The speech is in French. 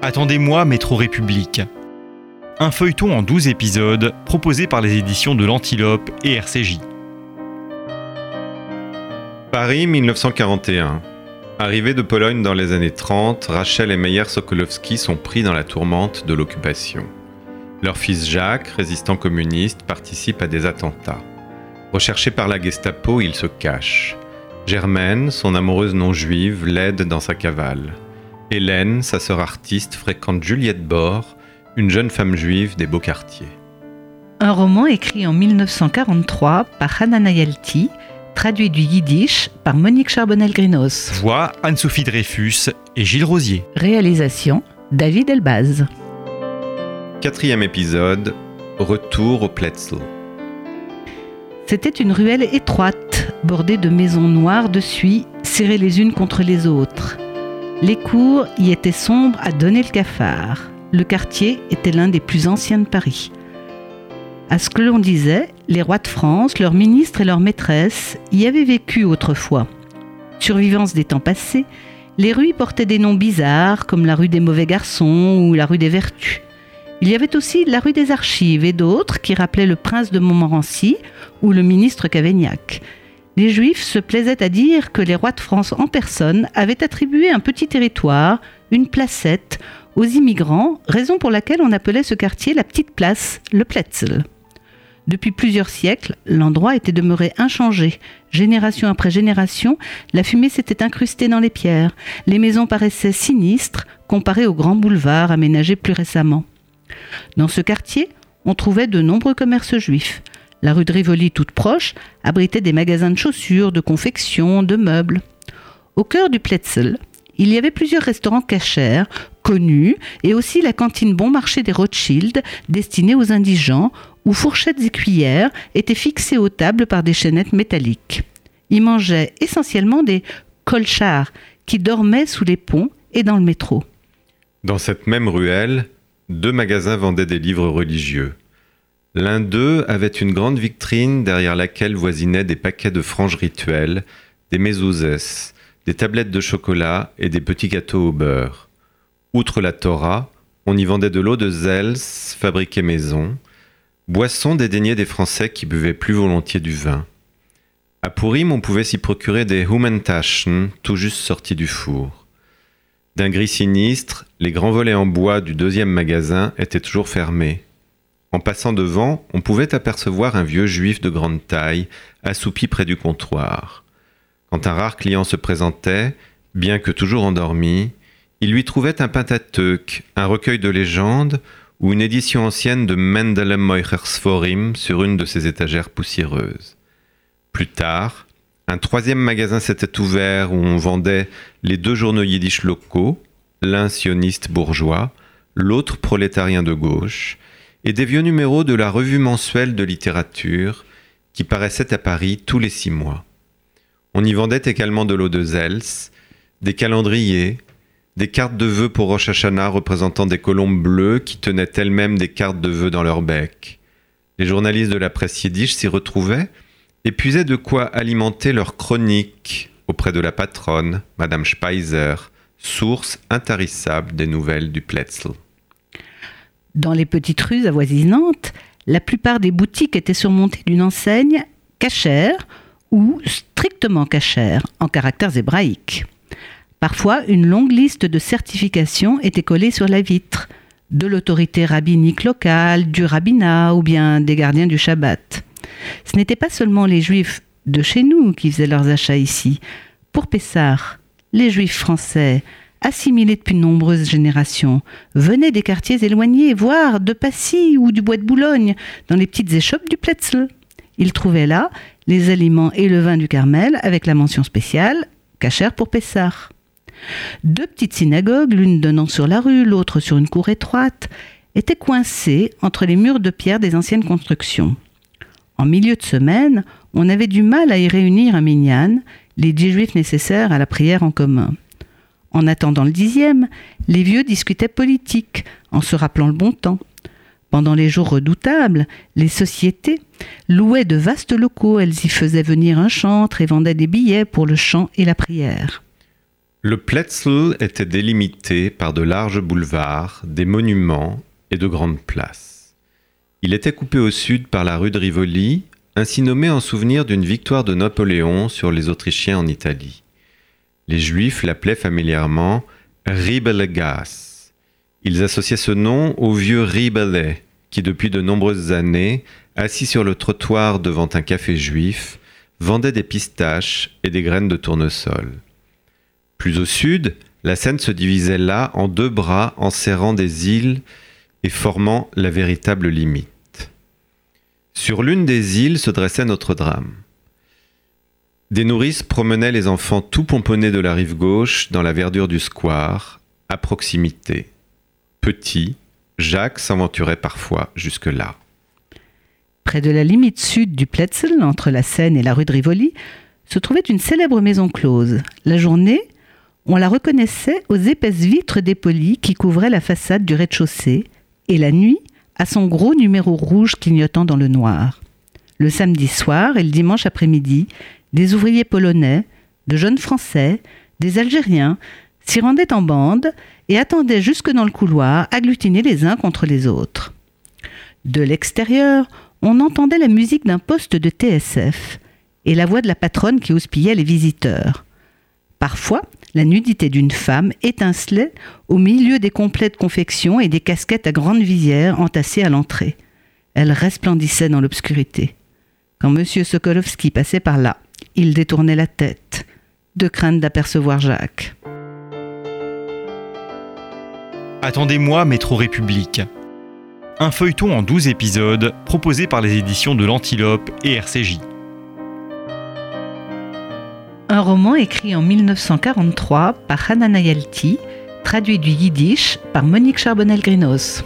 Attendez-moi, Métro République. Un feuilleton en 12 épisodes proposé par les éditions de l'Antilope et RCJ. Paris 1941. Arrivée de Pologne dans les années 30, Rachel et Meyer Sokolowski sont pris dans la tourmente de l'occupation. Leur fils Jacques, résistant communiste, participe à des attentats. Recherché par la Gestapo, il se cache. Germaine, son amoureuse non juive, l'aide dans sa cavale. Hélène, sa sœur artiste, fréquente Juliette Bord, une jeune femme juive des beaux quartiers. Un roman écrit en 1943 par Hannah Nayalti, traduit du yiddish par Monique Charbonnel-Grinos. Voix Anne-Sophie Dreyfus et Gilles Rosier. Réalisation David Elbaz. Quatrième épisode, Retour au Pletzel. C'était une ruelle étroite, bordée de maisons noires de suie, serrées les unes contre les autres. Les cours y étaient sombres à donner le cafard. Le quartier était l'un des plus anciens de Paris. À ce que l'on disait, les rois de France, leurs ministres et leurs maîtresses y avaient vécu autrefois. Survivance des temps passés, les rues portaient des noms bizarres comme la rue des mauvais garçons ou la rue des vertus. Il y avait aussi la rue des Archives et d'autres qui rappelaient le prince de Montmorency ou le ministre Cavaignac. Les Juifs se plaisaient à dire que les rois de France en personne avaient attribué un petit territoire, une placette, aux immigrants, raison pour laquelle on appelait ce quartier la petite place, le Pletzel. Depuis plusieurs siècles, l'endroit était demeuré inchangé. Génération après génération, la fumée s'était incrustée dans les pierres. Les maisons paraissaient sinistres comparées aux grands boulevards aménagés plus récemment. Dans ce quartier, on trouvait de nombreux commerces juifs. La rue de Rivoli, toute proche, abritait des magasins de chaussures, de confections, de meubles. Au cœur du Pletzel, il y avait plusieurs restaurants cachers, connus, et aussi la cantine Bon Marché des Rothschild, destinée aux indigents, où fourchettes et cuillères étaient fixées aux tables par des chaînettes métalliques. Y mangeaient essentiellement des colchards qui dormaient sous les ponts et dans le métro. Dans cette même ruelle, deux magasins vendaient des livres religieux. L'un d'eux avait une grande vitrine derrière laquelle voisinaient des paquets de franges rituelles, des mezuzes, des tablettes de chocolat et des petits gâteaux au beurre. Outre la Torah, on y vendait de l'eau de Zels, fabriquée maison, boisson dédaignée des Français qui buvaient plus volontiers du vin. À Pourim, on pouvait s'y procurer des Humentaschen, tout juste sortis du four. D'un gris sinistre, les grands volets en bois du deuxième magasin étaient toujours fermés. En passant devant, on pouvait apercevoir un vieux juif de grande taille, assoupi près du comptoir. Quand un rare client se présentait, bien que toujours endormi, il lui trouvait un Pentateuque, un recueil de légendes ou une édition ancienne de Mendelem Meuchersforim sur une de ses étagères poussiéreuses. Plus tard, un troisième magasin s'était ouvert où on vendait les deux journaux yiddish locaux, l'un sioniste bourgeois, l'autre prolétarien de gauche, et des vieux numéros de la revue mensuelle de littérature qui paraissaient à Paris tous les six mois. On y vendait également de l'eau de Zels, des calendriers, des cartes de vœux pour Rosh Hashanah représentant des colombes bleues qui tenaient elles-mêmes des cartes de vœux dans leur bec. Les journalistes de la presse yiddish s'y retrouvaient et puisaient de quoi alimenter leurs chroniques auprès de la patronne, Madame Speiser, source intarissable des nouvelles du Pletzel. Dans les petites rues avoisinantes, la plupart des boutiques étaient surmontées d'une enseigne cachère ou strictement cachère en caractères hébraïques. Parfois, une longue liste de certifications était collée sur la vitre, de l'autorité rabbinique locale, du rabbinat ou bien des gardiens du Shabbat. Ce n'étaient pas seulement les juifs de chez nous qui faisaient leurs achats ici. Pour Pessard, les juifs français, assimilés depuis de nombreuses générations, venaient des quartiers éloignés, voire de Passy ou du Bois de Boulogne, dans les petites échoppes du Pletzel. Ils trouvaient là les aliments et le vin du Carmel avec la mention spéciale cachère pour Pessard. Deux petites synagogues, l'une donnant sur la rue, l'autre sur une cour étroite, étaient coincées entre les murs de pierre des anciennes constructions. En milieu de semaine, on avait du mal à y réunir un minyan, les dix juifs nécessaires à la prière en commun. En attendant le dixième, les vieux discutaient politique, en se rappelant le bon temps. Pendant les jours redoutables, les sociétés louaient de vastes locaux, elles y faisaient venir un chantre et vendaient des billets pour le chant et la prière. Le Pletzel était délimité par de larges boulevards, des monuments et de grandes places. Il était coupé au sud par la rue de Rivoli, ainsi nommée en souvenir d'une victoire de Napoléon sur les Autrichiens en Italie. Les Juifs l'appelaient familièrement Ribelegas. Ils associaient ce nom au vieux Ribele, qui depuis de nombreuses années, assis sur le trottoir devant un café juif, vendait des pistaches et des graines de tournesol. Plus au sud, la Seine se divisait là en deux bras enserrant des îles et formant la véritable limite. Sur l'une des îles se dressait notre drame. Des nourrices promenaient les enfants tout pomponnés de la rive gauche dans la verdure du square, à proximité. Petit, Jacques s'aventurait parfois jusque-là. Près de la limite sud du Pletzel, entre la Seine et la rue de Rivoli, se trouvait une célèbre maison close. La journée, on la reconnaissait aux épaisses vitres dépolies qui couvraient la façade du rez-de-chaussée, et la nuit, à son gros numéro rouge clignotant dans le noir. Le samedi soir et le dimanche après-midi, des ouvriers polonais, de jeunes Français, des Algériens s'y rendaient en bande et attendaient jusque dans le couloir, agglutinés les uns contre les autres. De l'extérieur, on entendait la musique d'un poste de TSF et la voix de la patronne qui houspillait les visiteurs. Parfois, la nudité d'une femme étincelait au milieu des complets de confection et des casquettes à grande visière entassées à l'entrée. Elle resplendissait dans l'obscurité. Quand M. Sokolowski passait par là, il détournait la tête, de crainte d'apercevoir Jacques. Attendez-moi, Métro République. Un feuilleton en 12 épisodes proposé par les éditions de l'Antilope et RCJ. Un roman écrit en 1943 par Hanana Yalti, traduit du yiddish par Monique Charbonnel-Grinos.